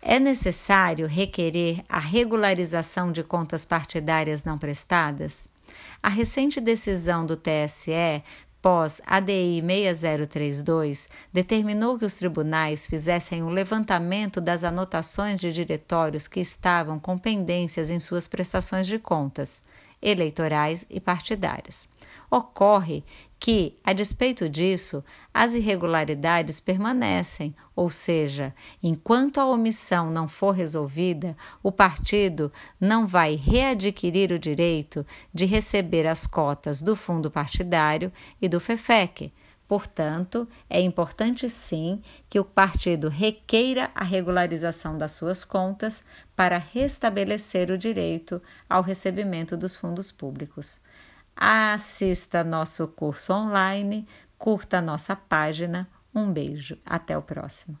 É necessário requerer a regularização de contas partidárias não prestadas? A recente decisão do TSE pós ADI 6032, determinou que os tribunais fizessem um levantamento das anotações de diretórios que estavam com pendências em suas prestações de contas, eleitorais e partidárias. Ocorre que, a despeito disso, as irregularidades permanecem, ou seja, enquanto a omissão não for resolvida, o partido não vai readquirir o direito de receber as cotas do fundo partidário e do FEFEC. Portanto, é importante sim que o partido requeira a regularização das suas contas para restabelecer o direito ao recebimento dos fundos públicos. Assista nosso curso online, curta nossa página. Um beijo, até o próximo.